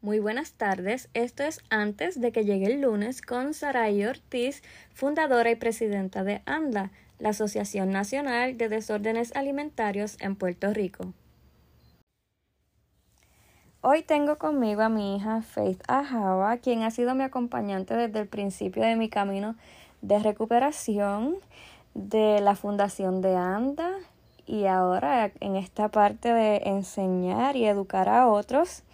Muy buenas tardes. Esto es antes de que llegue el lunes con Saray Ortiz, fundadora y presidenta de ANDA, la Asociación Nacional de Desórdenes Alimentarios en Puerto Rico. Hoy tengo conmigo a mi hija Faith Ajawa, quien ha sido mi acompañante desde el principio de mi camino de recuperación de la Fundación de ANDA y ahora en esta parte de enseñar y educar a otros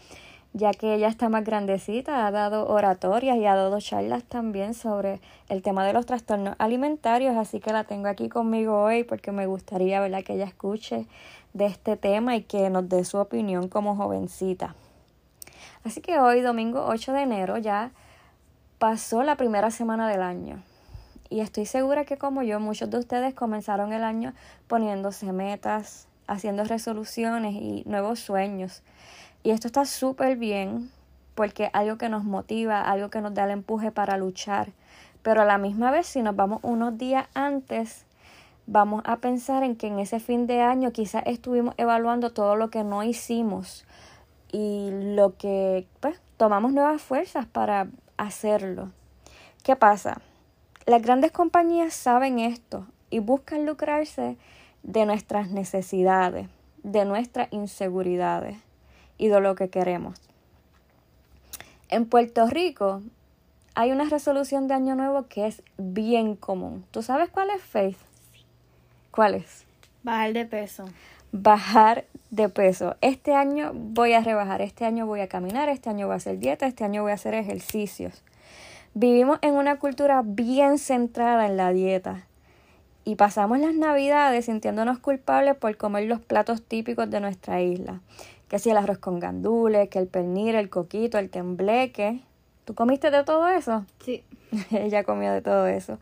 ya que ella está más grandecita, ha dado oratorias y ha dado charlas también sobre el tema de los trastornos alimentarios, así que la tengo aquí conmigo hoy porque me gustaría ¿verdad? que ella escuche de este tema y que nos dé su opinión como jovencita. Así que hoy, domingo 8 de enero, ya pasó la primera semana del año. Y estoy segura que como yo, muchos de ustedes comenzaron el año poniéndose metas, haciendo resoluciones y nuevos sueños. Y esto está súper bien porque algo que nos motiva, algo que nos da el empuje para luchar. Pero a la misma vez, si nos vamos unos días antes, vamos a pensar en que en ese fin de año quizás estuvimos evaluando todo lo que no hicimos y lo que pues tomamos nuevas fuerzas para hacerlo. ¿Qué pasa? Las grandes compañías saben esto y buscan lucrarse de nuestras necesidades, de nuestras inseguridades y de lo que queremos. En Puerto Rico hay una resolución de Año Nuevo que es bien común. ¿Tú sabes cuál es, Faith? ¿Cuál es? Bajar de peso. Bajar de peso. Este año voy a rebajar, este año voy a caminar, este año voy a hacer dieta, este año voy a hacer ejercicios. Vivimos en una cultura bien centrada en la dieta y pasamos las navidades sintiéndonos culpables por comer los platos típicos de nuestra isla que si el arroz con gandules, que el pernil, el coquito, el tembleque. ¿Tú comiste de todo eso? Sí. Ella comió de todo eso.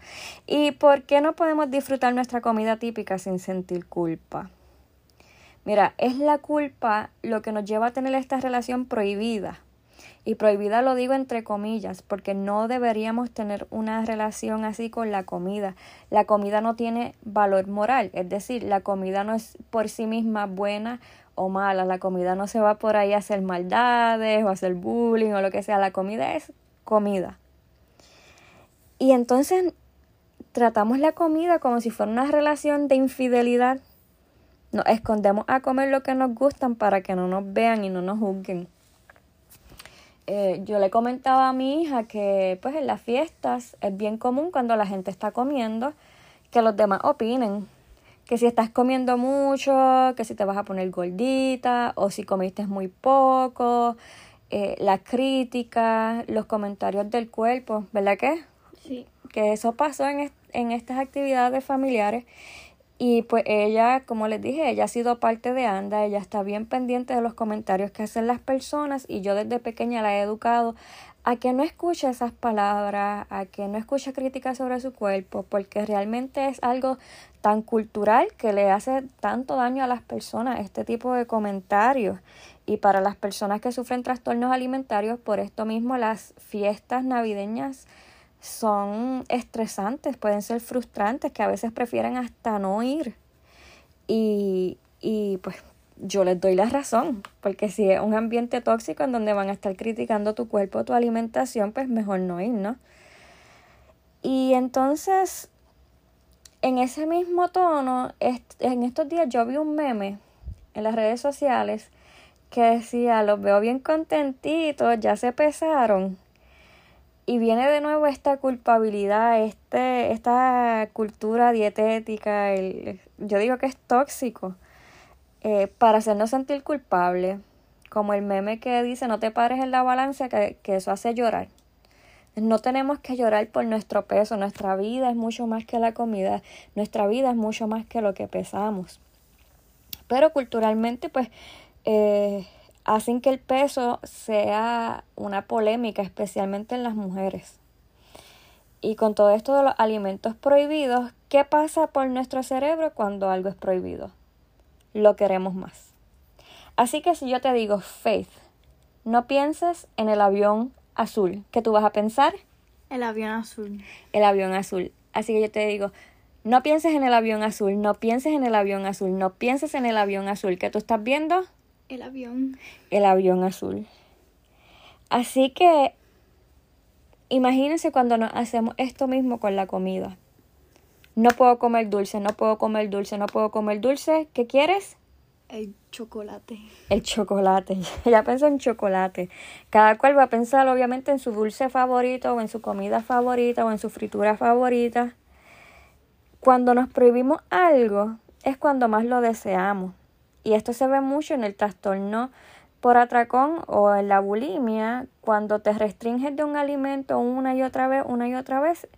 ¿Y por qué no podemos disfrutar nuestra comida típica sin sentir culpa? Mira, es la culpa lo que nos lleva a tener esta relación prohibida. Y prohibida lo digo entre comillas, porque no deberíamos tener una relación así con la comida. La comida no tiene valor moral, es decir, la comida no es por sí misma buena o mala. La comida no se va por ahí a hacer maldades o a hacer bullying o lo que sea. La comida es comida. Y entonces tratamos la comida como si fuera una relación de infidelidad. Nos escondemos a comer lo que nos gustan para que no nos vean y no nos juzguen. Eh, yo le comentaba a mi hija que pues en las fiestas es bien común cuando la gente está comiendo que los demás opinen que si estás comiendo mucho, que si te vas a poner gordita o si comiste muy poco, eh, las críticas, los comentarios del cuerpo, ¿verdad que? Sí. Que eso pasó en, en estas actividades familiares y pues ella, como les dije, ella ha sido parte de ANDA, ella está bien pendiente de los comentarios que hacen las personas y yo desde pequeña la he educado a que no escuche esas palabras, a que no escuche críticas sobre su cuerpo, porque realmente es algo tan cultural que le hace tanto daño a las personas este tipo de comentarios. Y para las personas que sufren trastornos alimentarios, por esto mismo las fiestas navideñas son estresantes, pueden ser frustrantes, que a veces prefieren hasta no ir. Y, y pues yo les doy la razón, porque si es un ambiente tóxico en donde van a estar criticando tu cuerpo, tu alimentación, pues mejor no ir, ¿no? Y entonces, en ese mismo tono, en estos días yo vi un meme en las redes sociales que decía, los veo bien contentitos, ya se pesaron. Y viene de nuevo esta culpabilidad, este, esta cultura dietética, el, yo digo que es tóxico eh, para hacernos sentir culpables, como el meme que dice no te pares en la balanza que, que eso hace llorar. No tenemos que llorar por nuestro peso, nuestra vida es mucho más que la comida, nuestra vida es mucho más que lo que pesamos. Pero culturalmente pues eh, hacen que el peso sea una polémica, especialmente en las mujeres. Y con todo esto de los alimentos prohibidos, ¿qué pasa por nuestro cerebro cuando algo es prohibido? Lo queremos más. Así que si yo te digo, Faith, no pienses en el avión azul, ¿qué tú vas a pensar? El avión azul. El avión azul. Así que yo te digo, no pienses en el avión azul, no pienses en el avión azul, no pienses en el avión azul. ¿Qué tú estás viendo? El avión. El avión azul. Así que imagínense cuando nos hacemos esto mismo con la comida. No puedo comer dulce, no puedo comer dulce, no puedo comer dulce. ¿Qué quieres? El chocolate. El chocolate. Ya pensó en chocolate. Cada cual va a pensar obviamente en su dulce favorito o en su comida favorita o en su fritura favorita. Cuando nos prohibimos algo es cuando más lo deseamos. Y esto se ve mucho en el trastorno por atracón o en la bulimia, cuando te restringes de un alimento una y otra vez, una y otra vez,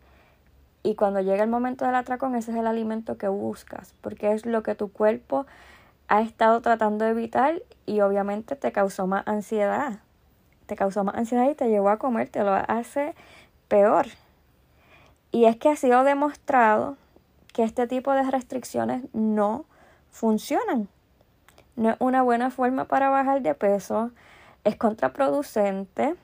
y cuando llega el momento del atracón, ese es el alimento que buscas, porque es lo que tu cuerpo ha estado tratando de evitar y obviamente te causó más ansiedad. Te causó más ansiedad y te llevó a comer, te lo hace peor. Y es que ha sido demostrado que este tipo de restricciones no funcionan. No es una buena forma para bajar de peso, es contraproducente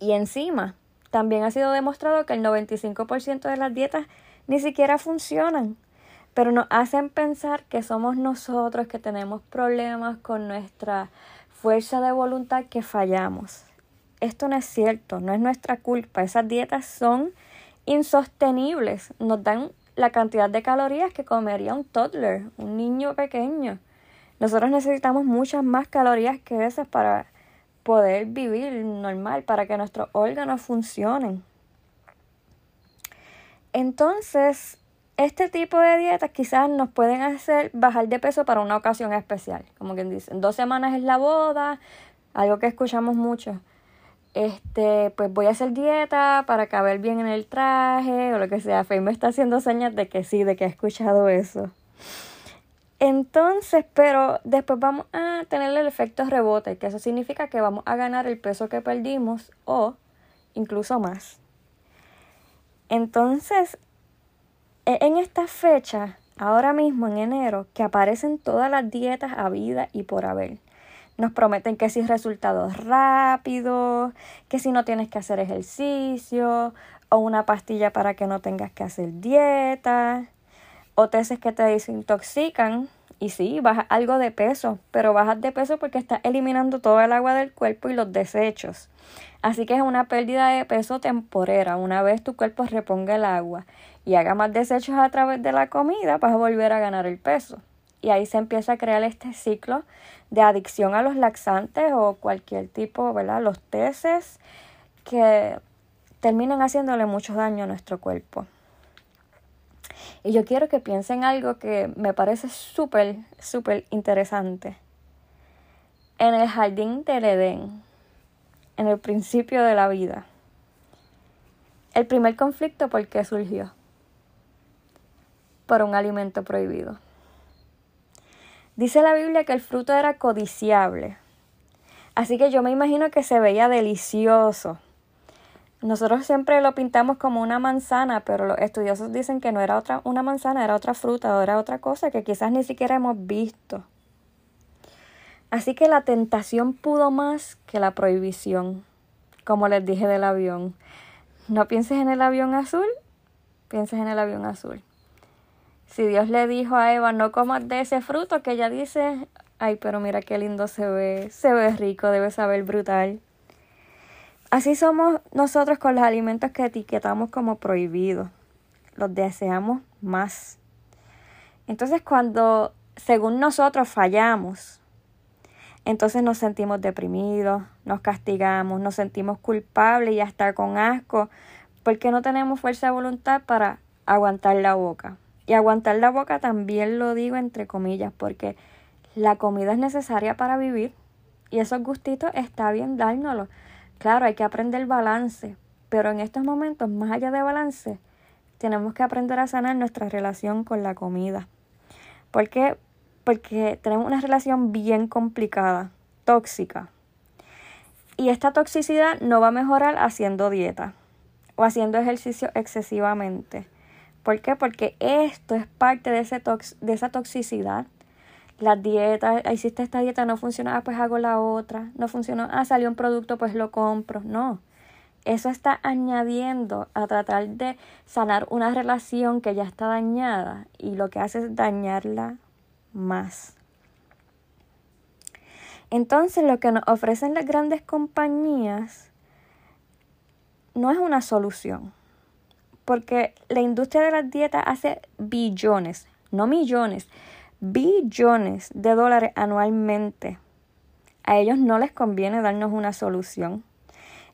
y encima también ha sido demostrado que el 95% de las dietas ni siquiera funcionan, pero nos hacen pensar que somos nosotros que tenemos problemas con nuestra fuerza de voluntad que fallamos. Esto no es cierto, no es nuestra culpa. Esas dietas son insostenibles, nos dan la cantidad de calorías que comería un toddler, un niño pequeño. Nosotros necesitamos muchas más calorías que esas para poder vivir normal, para que nuestros órganos funcionen. Entonces, este tipo de dietas quizás nos pueden hacer bajar de peso para una ocasión especial. Como quien dice, dos semanas es la boda, algo que escuchamos mucho. Este, pues voy a hacer dieta para caber bien en el traje o lo que sea. Faye me está haciendo señas de que sí, de que he escuchado eso. Entonces, pero después vamos a tener el efecto rebote, que eso significa que vamos a ganar el peso que perdimos o incluso más. Entonces, e-, en esta fecha, ahora mismo en enero, que aparecen todas las dietas a vida y por haber. Nos prometen que si resultados rápidos, que si no tienes que hacer ejercicio, o una pastilla para que no tengas que hacer dieta o tesis que te desintoxican y sí, bajas algo de peso, pero bajas de peso porque estás eliminando todo el agua del cuerpo y los desechos. Así que es una pérdida de peso temporera. Una vez tu cuerpo reponga el agua y haga más desechos a través de la comida, vas a volver a ganar el peso. Y ahí se empieza a crear este ciclo de adicción a los laxantes o cualquier tipo, ¿verdad? Los teces que terminan haciéndole mucho daño a nuestro cuerpo. Y yo quiero que piensen algo que me parece súper, súper interesante. En el jardín del Edén, en el principio de la vida, el primer conflicto, ¿por qué surgió? Por un alimento prohibido. Dice la Biblia que el fruto era codiciable. Así que yo me imagino que se veía delicioso. Nosotros siempre lo pintamos como una manzana, pero los estudiosos dicen que no era otra, una manzana, era otra fruta era otra cosa que quizás ni siquiera hemos visto. Así que la tentación pudo más que la prohibición, como les dije del avión. No pienses en el avión azul, pienses en el avión azul. Si Dios le dijo a Eva, no comas de ese fruto, que ella dice, ay, pero mira qué lindo se ve, se ve rico, debe saber brutal. Así somos nosotros con los alimentos que etiquetamos como prohibidos. Los deseamos más. Entonces cuando, según nosotros, fallamos, entonces nos sentimos deprimidos, nos castigamos, nos sentimos culpables y hasta con asco, porque no tenemos fuerza de voluntad para aguantar la boca. Y aguantar la boca también lo digo entre comillas, porque la comida es necesaria para vivir y esos gustitos está bien dárnoslos. Claro, hay que aprender balance, pero en estos momentos, más allá de balance, tenemos que aprender a sanar nuestra relación con la comida. ¿Por qué? Porque tenemos una relación bien complicada, tóxica. Y esta toxicidad no va a mejorar haciendo dieta o haciendo ejercicio excesivamente. ¿Por qué? Porque esto es parte de, ese de esa toxicidad las dietas, hiciste esta dieta, no funciona, ah, pues hago la otra, no funcionó, ah, salió un producto, pues lo compro. No, eso está añadiendo a tratar de sanar una relación que ya está dañada y lo que hace es dañarla más. Entonces lo que nos ofrecen las grandes compañías no es una solución, porque la industria de las dietas hace billones, no millones, billones de dólares anualmente. A ellos no les conviene darnos una solución.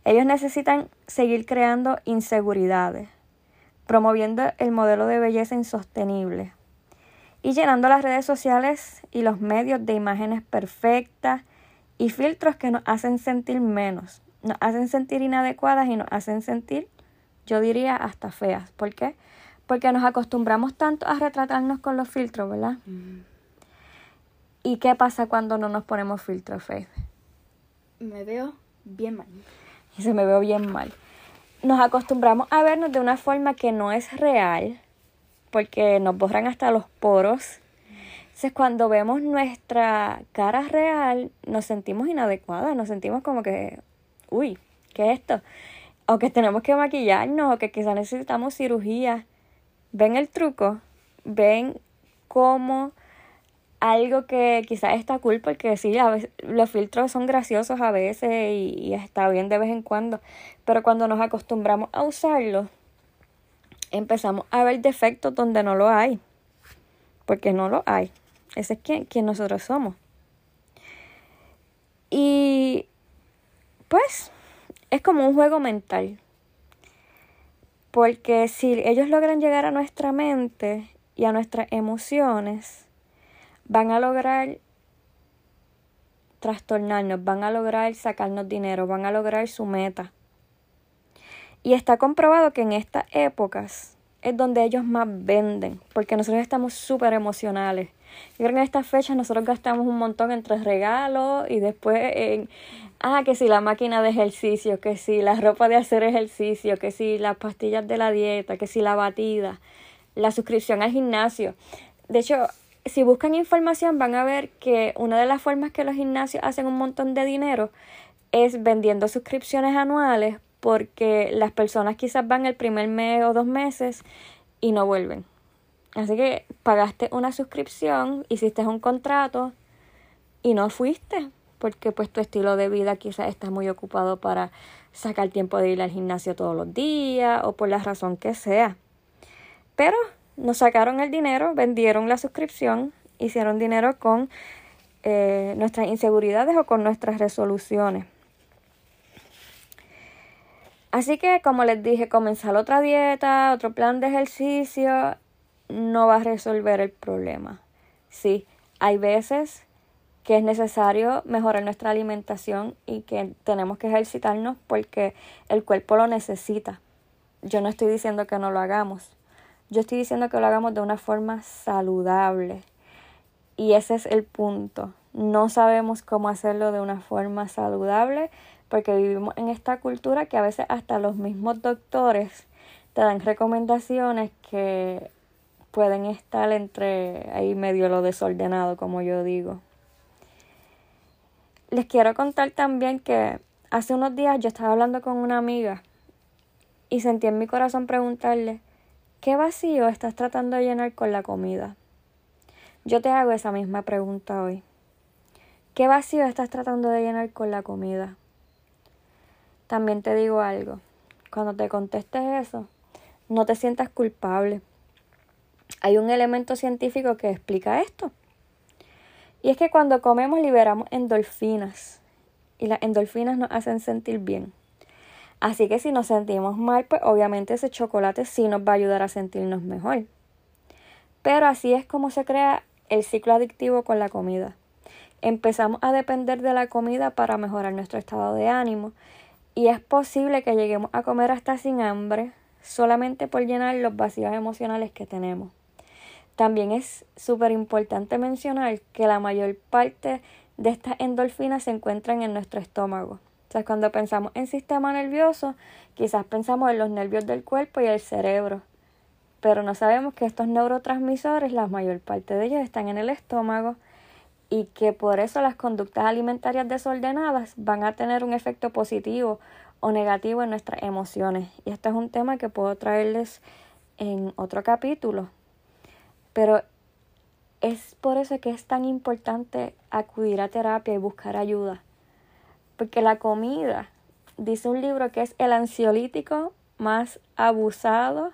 Ellos necesitan seguir creando inseguridades, promoviendo el modelo de belleza insostenible y llenando las redes sociales y los medios de imágenes perfectas y filtros que nos hacen sentir menos, nos hacen sentir inadecuadas y nos hacen sentir, yo diría, hasta feas. ¿Por qué? Porque nos acostumbramos tanto a retratarnos con los filtros, ¿verdad? ¿Y qué pasa cuando no nos ponemos filtros, Faith? Me veo bien mal. Y se me veo bien mal. Nos acostumbramos a vernos de una forma que no es real, porque nos borran hasta los poros. Entonces, cuando vemos nuestra cara real, nos sentimos inadecuadas, nos sentimos como que, uy, ¿qué es esto? O que tenemos que maquillarnos, o que quizás necesitamos cirugía. ¿Ven el truco? ¿Ven cómo algo que quizás está cool porque sí, a veces, los filtros son graciosos a veces y, está bien de vez en cuando, pero cuando nos acostumbramos a usarlos, empezamos a ver defectos donde no lo hay, porque no lo hay. Ese es quien, quien nosotros somos. Y pues es como un juego mental. Porque si ellos logran llegar a nuestra mente y a nuestras emociones, van a lograr trastornarnos, van a lograr sacarnos dinero, van a lograr su meta. Y está comprobado que en estas épocas es donde ellos más venden, porque nosotros estamos súper emocionales. Yo creo que en estas fechas nosotros gastamos un montón entre regalos y después en, ah, que si la máquina de ejercicio, que si la ropa de hacer ejercicio, que si las pastillas de la dieta, que si la batida, la suscripción al gimnasio. De hecho, si buscan información van a ver que una de las formas que los gimnasios hacen un montón de dinero es vendiendo suscripciones anuales porque las personas quizás van el primer mes o dos meses y no vuelven. Así que pagaste una suscripción, hiciste un contrato y no fuiste porque pues tu estilo de vida quizás está muy ocupado para sacar tiempo de ir al gimnasio todos los días o por la razón que sea. Pero nos sacaron el dinero, vendieron la suscripción, hicieron dinero con eh, nuestras inseguridades o con nuestras resoluciones. Así que, como les dije, comenzar otra dieta, otro plan de ejercicio, no va a resolver el problema. Sí, hay veces que es necesario mejorar nuestra alimentación y que tenemos que ejercitarnos porque el cuerpo lo necesita. Yo no estoy diciendo que no lo hagamos. Yo estoy diciendo que lo hagamos de una forma saludable. Y ese es el punto. No sabemos cómo hacerlo de una forma saludable porque vivimos en esta cultura que a veces hasta los mismos doctores te dan recomendaciones que pueden estar entre ahí medio lo desordenado, como yo digo. Les quiero contar también que hace unos días yo estaba hablando con una amiga y sentí en mi corazón preguntarle, ¿Qué vacío estás tratando de llenar con la comida? Yo te hago esa misma pregunta hoy. ¿Qué vacío estás tratando de llenar con la comida? También te digo algo. Cuando te contestes eso, no te sientas culpable. Hay un elemento científico que explica esto. Y es que cuando comemos liberamos endorfinas. Y las endorfinas nos hacen sentir bien. Así que si nos sentimos mal, pues obviamente ese chocolate sí nos va a ayudar a sentirnos mejor. Pero así es como se crea el ciclo adictivo con la comida. Empezamos a depender de la comida para mejorar nuestro estado de ánimo y es posible que lleguemos a comer hasta sin hambre solamente por llenar los vacíos emocionales que tenemos. También es súper importante mencionar que la mayor parte de estas endorfinas se encuentran en nuestro estómago. O sea, cuando pensamos en sistema nervioso, quizás pensamos en los nervios del cuerpo y el cerebro. Pero no sabemos que estos neurotransmisores, la mayor parte de ellos están en el estómago y que por eso las conductas alimentarias desordenadas van a tener un efecto positivo o negativo en nuestras emociones. Y este es un tema que puedo traerles en otro capítulo. Pero es por eso que es tan importante acudir a terapia y buscar ayuda. Porque la comida, dice un libro que es el ansiolítico más abusado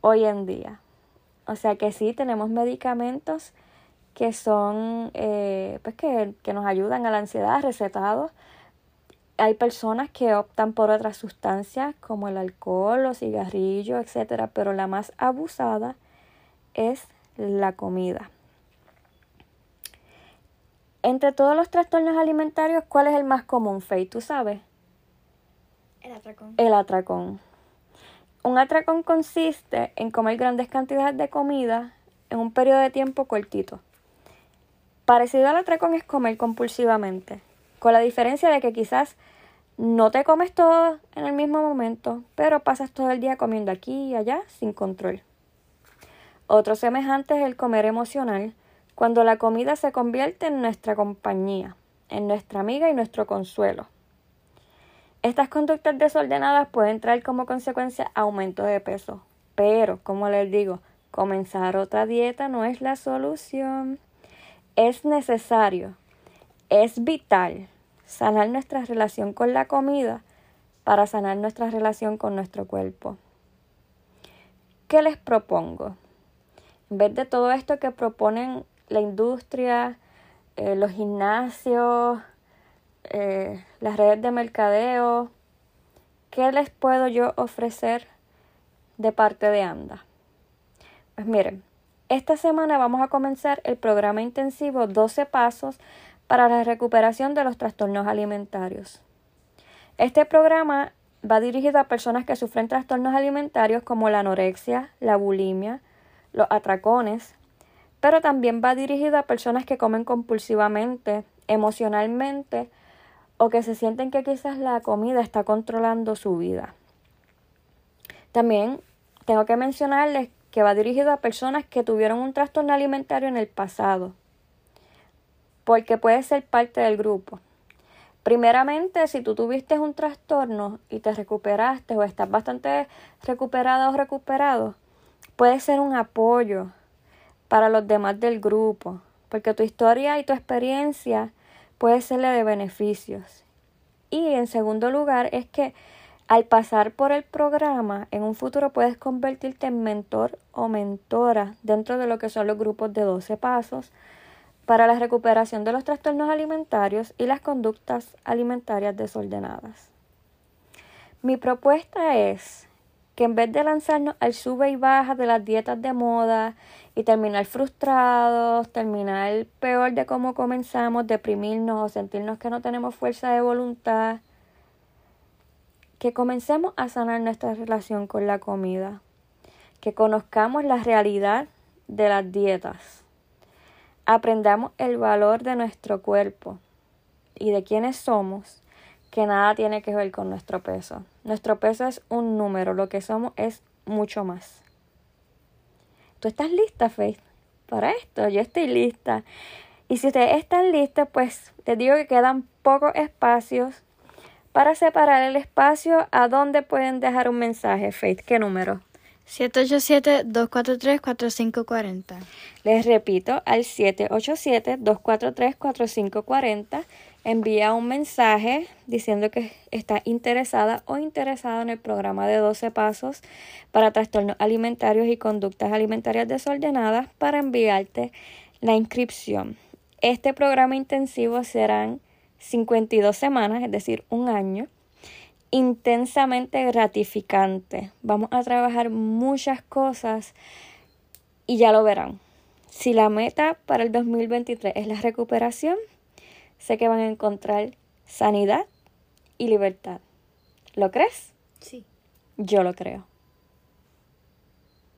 hoy en día. O sea que sí, tenemos medicamentos que son, eh, pues que, que nos ayudan a la ansiedad, recetados. Hay personas que optan por otras sustancias como el alcohol, los cigarrillos, etcétera, pero la más abusada es la comida. Entre todos los trastornos alimentarios, ¿cuál es el más común, Faye? ¿Tú sabes? El atracón. El atracón. Un atracón consiste en comer grandes cantidades de comida en un periodo de tiempo cortito. Parecido al atracón es comer compulsivamente, con la diferencia de que quizás no te comes todo en el mismo momento, pero pasas todo el día comiendo aquí y allá sin control. Otro semejante es el comer emocional, cuando la comida se convierte en nuestra compañía, en nuestra amiga y nuestro consuelo. Estas conductas desordenadas pueden traer como consecuencia aumento de peso, pero, como les digo, comenzar otra dieta no es la solución. Es necesario, es vital sanar nuestra relación con la comida para sanar nuestra relación con nuestro cuerpo. ¿Qué les propongo? En vez de todo esto que proponen la industria, eh, los gimnasios, eh, las redes de mercadeo, ¿qué les puedo yo ofrecer de parte de ANDA? Pues miren, esta semana vamos a comenzar el programa intensivo 12 pasos para la recuperación de los trastornos alimentarios. Este programa va dirigido a personas que sufren trastornos alimentarios como la anorexia, la bulimia, los atracones, pero también va dirigido a personas que comen compulsivamente, emocionalmente o que se sienten que quizás la comida está controlando su vida. También tengo que mencionarles que va dirigido a personas que tuvieron un trastorno alimentario en el pasado, porque puede ser parte del grupo. Primeramente, si tú tuviste un trastorno y te recuperaste o estás bastante recuperada o recuperado, puede ser un apoyo para los demás del grupo, porque tu historia y tu experiencia puede serle de beneficios. Y en segundo lugar es que al pasar por el programa, en un futuro puedes convertirte en mentor o mentora dentro de lo que son los grupos de 12 pasos para la recuperación de los trastornos alimentarios y las conductas alimentarias desordenadas. Mi propuesta es que en vez de lanzarnos al sube y baja de las dietas de moda y terminar frustrados, terminar peor de cómo comenzamos, deprimirnos o sentirnos que no tenemos fuerza de voluntad, que comencemos a sanar nuestra relación con la comida, que conozcamos la realidad de las dietas, aprendamos el valor de nuestro cuerpo y de quiénes somos que nada tiene que ver con nuestro peso. Nuestro peso es un número, lo que somos es mucho más. ¿Tú estás lista, Faith? Para esto, yo estoy lista. Y si ustedes están listos, pues les digo que quedan pocos espacios para separar el espacio a donde pueden dejar un mensaje, Faith. ¿Qué número? 787-243-4540. Les repito, al 787-243-4540 envía un mensaje diciendo que está interesada o interesado en el programa de 12 pasos para trastornos alimentarios y conductas alimentarias desordenadas para enviarte la inscripción. Este programa intensivo serán 52 semanas, es decir, un año, intensamente gratificante. Vamos a trabajar muchas cosas y ya lo verán. Si la meta para el 2023 es la recuperación, sé que van a encontrar sanidad y libertad. ¿Lo crees? Sí. Yo lo creo.